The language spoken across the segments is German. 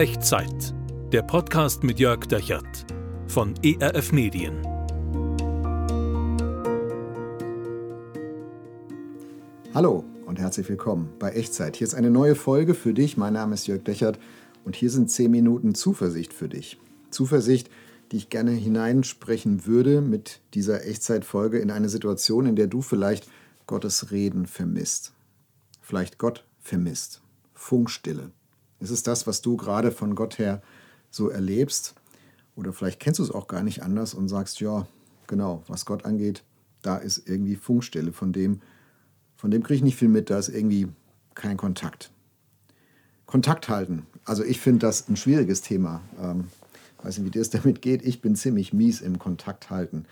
Echtzeit. Der Podcast mit Jörg Dechert von ERF Medien. Hallo und herzlich willkommen bei Echtzeit. Hier ist eine neue Folge für dich. Mein Name ist Jörg Dechert und hier sind 10 Minuten Zuversicht für dich. Zuversicht, die ich gerne hineinsprechen würde mit dieser Echtzeitfolge in eine Situation, in der du vielleicht Gottes Reden vermisst. Vielleicht Gott vermisst. Funkstille. Ist es das, was du gerade von Gott her so erlebst? Oder vielleicht kennst du es auch gar nicht anders und sagst, ja, genau, was Gott angeht, da ist irgendwie Funkstille, von dem, von dem kriege ich nicht viel mit, da ist irgendwie kein Kontakt. Kontakt halten. Also ich finde das ein schwieriges Thema. Ähm, weiß nicht, wie dir es damit geht. Ich bin ziemlich mies im Kontakt halten.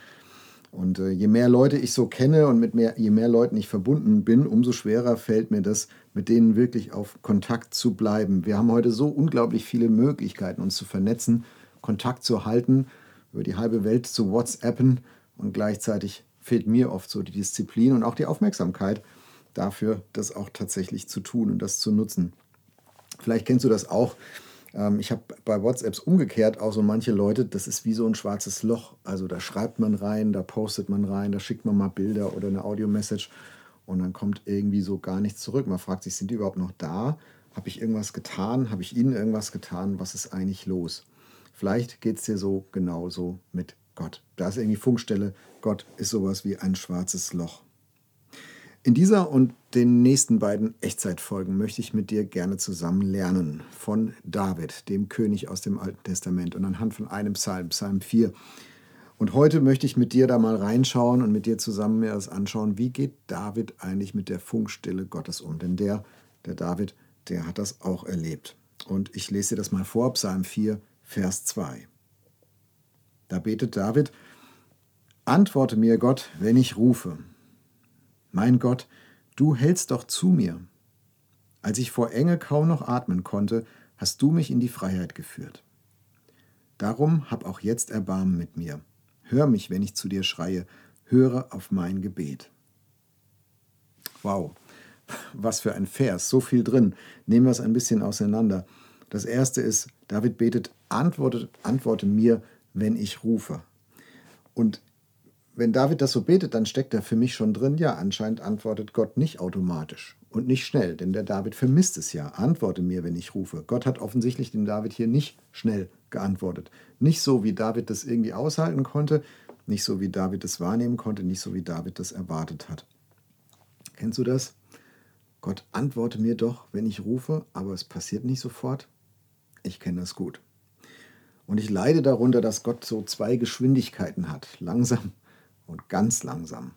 Und äh, je mehr Leute ich so kenne und mit mehr, je mehr Leuten ich verbunden bin, umso schwerer fällt mir das, mit denen wirklich auf Kontakt zu bleiben. Wir haben heute so unglaublich viele Möglichkeiten, uns zu vernetzen, Kontakt zu halten, über die halbe Welt zu WhatsAppen und gleichzeitig fehlt mir oft so die Disziplin und auch die Aufmerksamkeit dafür, das auch tatsächlich zu tun und das zu nutzen. Vielleicht kennst du das auch ähm, ich habe bei WhatsApps umgekehrt auch so manche Leute, das ist wie so ein schwarzes Loch. Also da schreibt man rein, da postet man rein, da schickt man mal Bilder oder eine Audio-Message und dann kommt irgendwie so gar nichts zurück. Man fragt sich, sind die überhaupt noch da? Habe ich irgendwas getan? Habe ich ihnen irgendwas getan? Was ist eigentlich los? Vielleicht geht es dir so genauso mit Gott. Da ist irgendwie Funkstelle. Gott ist sowas wie ein schwarzes Loch. In dieser und den nächsten beiden Echtzeitfolgen möchte ich mit dir gerne zusammen lernen von David, dem König aus dem Alten Testament und anhand von einem Psalm, Psalm 4. Und heute möchte ich mit dir da mal reinschauen und mit dir zusammen mir das anschauen, wie geht David eigentlich mit der Funkstille Gottes um? Denn der, der David, der hat das auch erlebt. Und ich lese dir das mal vor, Psalm 4, Vers 2. Da betet David, Antworte mir Gott, wenn ich rufe. Mein Gott, du hältst doch zu mir. Als ich vor Enge kaum noch atmen konnte, hast du mich in die Freiheit geführt. Darum hab auch jetzt Erbarmen mit mir. Hör mich, wenn ich zu dir schreie, höre auf mein Gebet. Wow, was für ein Vers, so viel drin. Nehmen wir es ein bisschen auseinander. Das erste ist, David betet, antworte, antworte mir, wenn ich rufe. Und wenn David das so betet, dann steckt da für mich schon drin, ja, anscheinend antwortet Gott nicht automatisch und nicht schnell, denn der David vermisst es ja. Antworte mir, wenn ich rufe. Gott hat offensichtlich dem David hier nicht schnell geantwortet. Nicht so, wie David das irgendwie aushalten konnte, nicht so, wie David das wahrnehmen konnte, nicht so, wie David das erwartet hat. Kennst du das? Gott antworte mir doch, wenn ich rufe, aber es passiert nicht sofort. Ich kenne das gut. Und ich leide darunter, dass Gott so zwei Geschwindigkeiten hat. Langsam und ganz langsam.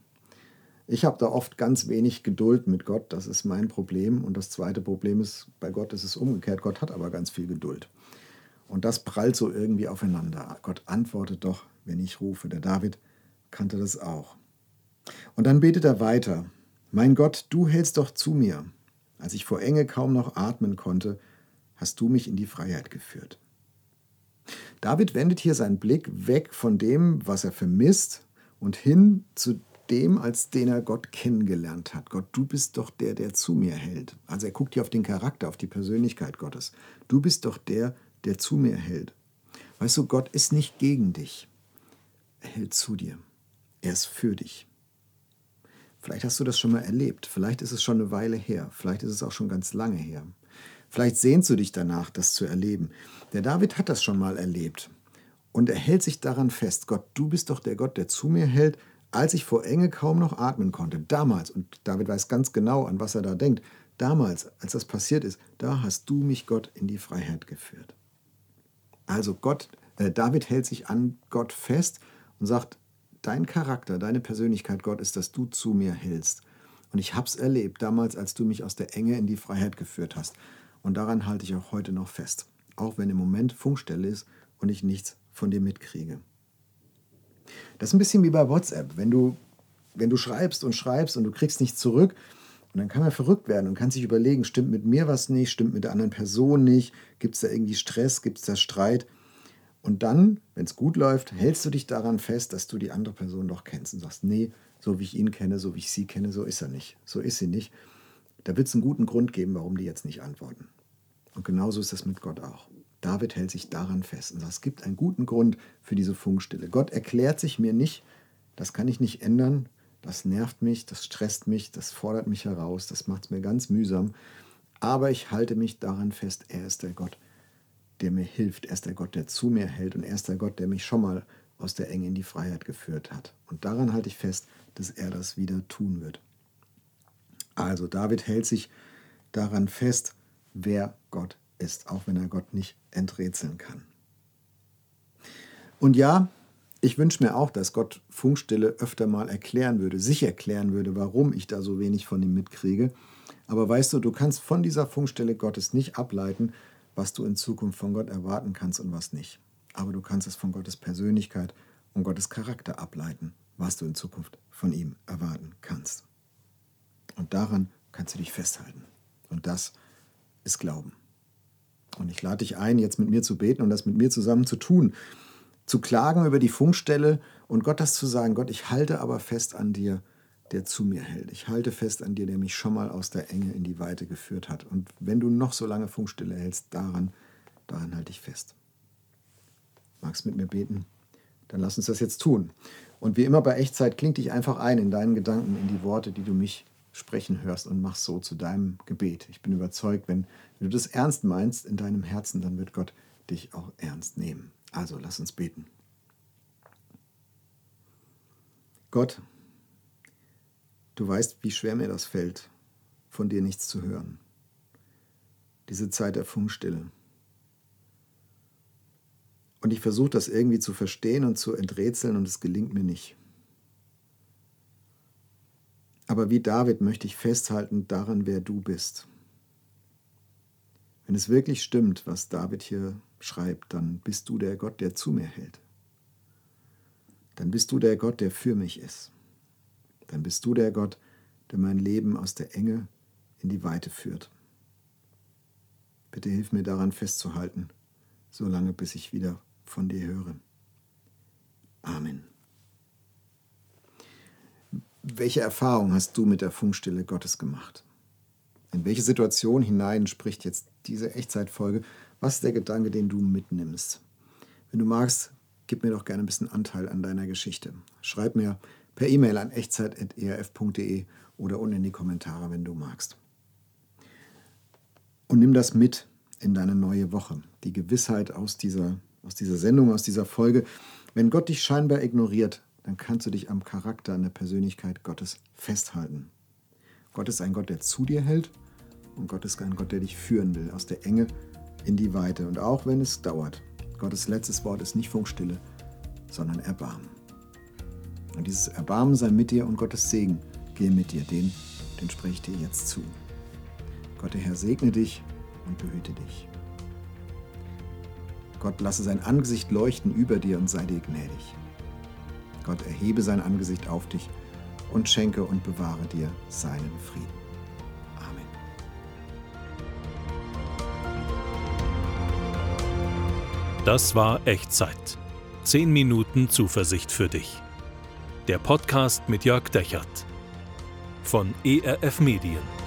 Ich habe da oft ganz wenig Geduld mit Gott, das ist mein Problem. Und das zweite Problem ist, bei Gott ist es umgekehrt, Gott hat aber ganz viel Geduld. Und das prallt so irgendwie aufeinander. Gott antwortet doch, wenn ich rufe. Der David kannte das auch. Und dann betet er weiter. Mein Gott, du hältst doch zu mir. Als ich vor Enge kaum noch atmen konnte, hast du mich in die Freiheit geführt. David wendet hier seinen Blick weg von dem, was er vermisst, und hin zu dem, als den er Gott kennengelernt hat. Gott, du bist doch der, der zu mir hält. Also er guckt hier auf den Charakter, auf die Persönlichkeit Gottes. Du bist doch der, der zu mir hält. Weißt du, Gott ist nicht gegen dich. Er hält zu dir. Er ist für dich. Vielleicht hast du das schon mal erlebt. Vielleicht ist es schon eine Weile her. Vielleicht ist es auch schon ganz lange her. Vielleicht sehnst du dich danach, das zu erleben. Der David hat das schon mal erlebt. Und er hält sich daran fest, Gott, du bist doch der Gott, der zu mir hält, als ich vor Enge kaum noch atmen konnte. Damals, und David weiß ganz genau, an was er da denkt, damals, als das passiert ist, da hast du mich, Gott, in die Freiheit geführt. Also Gott, äh, David hält sich an Gott fest und sagt, dein Charakter, deine Persönlichkeit, Gott, ist, dass du zu mir hältst. Und ich habe es erlebt, damals, als du mich aus der Enge in die Freiheit geführt hast. Und daran halte ich auch heute noch fest. Auch wenn im Moment Funkstelle ist und ich nichts von dir mitkriege. Das ist ein bisschen wie bei WhatsApp. Wenn du, wenn du schreibst und schreibst und du kriegst nichts zurück, und dann kann man verrückt werden und kann sich überlegen, stimmt mit mir was nicht, stimmt mit der anderen Person nicht, gibt es da irgendwie Stress, gibt es da Streit. Und dann, wenn es gut läuft, hältst du dich daran fest, dass du die andere Person doch kennst und sagst, nee, so wie ich ihn kenne, so wie ich sie kenne, so ist er nicht. So ist sie nicht. Da wird es einen guten Grund geben, warum die jetzt nicht antworten. Und genauso ist das mit Gott auch. David hält sich daran fest und sagt, es gibt einen guten Grund für diese Funkstille. Gott erklärt sich mir nicht, das kann ich nicht ändern, das nervt mich, das stresst mich, das fordert mich heraus, das macht es mir ganz mühsam. Aber ich halte mich daran fest, er ist der Gott, der mir hilft, er ist der Gott, der zu mir hält und er ist der Gott, der mich schon mal aus der Enge in die Freiheit geführt hat. Und daran halte ich fest, dass er das wieder tun wird. Also David hält sich daran fest, wer Gott ist, auch wenn er Gott nicht enträtseln kann. Und ja, ich wünsche mir auch, dass Gott Funkstille öfter mal erklären würde, sich erklären würde, warum ich da so wenig von ihm mitkriege. Aber weißt du, du kannst von dieser Funkstille Gottes nicht ableiten, was du in Zukunft von Gott erwarten kannst und was nicht. Aber du kannst es von Gottes Persönlichkeit und Gottes Charakter ableiten, was du in Zukunft von ihm erwarten kannst. Und daran kannst du dich festhalten. Und das ist Glauben. Und ich lade dich ein, jetzt mit mir zu beten und das mit mir zusammen zu tun. Zu klagen über die Funkstelle und Gott das zu sagen, Gott, ich halte aber fest an dir, der zu mir hält. Ich halte fest an dir, der mich schon mal aus der Enge in die Weite geführt hat. Und wenn du noch so lange Funkstille hältst, daran, daran halte ich fest. Magst mit mir beten? Dann lass uns das jetzt tun. Und wie immer bei Echtzeit, kling dich einfach ein in deinen Gedanken, in die Worte, die du mich sprechen hörst und mach so zu deinem Gebet. Ich bin überzeugt, wenn, wenn du das ernst meinst in deinem Herzen, dann wird Gott dich auch ernst nehmen. Also lass uns beten. Gott, du weißt, wie schwer mir das fällt, von dir nichts zu hören. Diese Zeit der Funkstille. Und ich versuche das irgendwie zu verstehen und zu enträtseln und es gelingt mir nicht. Aber wie David möchte ich festhalten daran, wer du bist. Wenn es wirklich stimmt, was David hier schreibt, dann bist du der Gott, der zu mir hält. Dann bist du der Gott, der für mich ist. Dann bist du der Gott, der mein Leben aus der Enge in die Weite führt. Bitte hilf mir daran festzuhalten, solange bis ich wieder von dir höre. Amen. Welche Erfahrung hast du mit der Funkstille Gottes gemacht? In welche Situation hinein spricht jetzt diese Echtzeitfolge? Was ist der Gedanke, den du mitnimmst? Wenn du magst, gib mir doch gerne ein bisschen Anteil an deiner Geschichte. Schreib mir per E-Mail an echtzeit.erf.de oder unten in die Kommentare, wenn du magst. Und nimm das mit in deine neue Woche. Die Gewissheit aus dieser, aus dieser Sendung, aus dieser Folge. Wenn Gott dich scheinbar ignoriert, dann kannst du dich am Charakter, an der Persönlichkeit Gottes festhalten. Gott ist ein Gott, der zu dir hält und Gott ist ein Gott, der dich führen will, aus der Enge in die Weite. Und auch wenn es dauert, Gottes letztes Wort ist nicht Funkstille, sondern Erbarmen. Und dieses Erbarmen sei mit dir und Gottes Segen gehe mit dir, den, den spreche ich dir jetzt zu. Gott der Herr segne dich und behüte dich. Gott lasse sein Angesicht leuchten über dir und sei dir gnädig. Gott erhebe sein Angesicht auf dich und schenke und bewahre dir seinen Frieden. Amen. Das war Echtzeit. 10 Minuten Zuversicht für dich. Der Podcast mit Jörg Dechert von ERF Medien.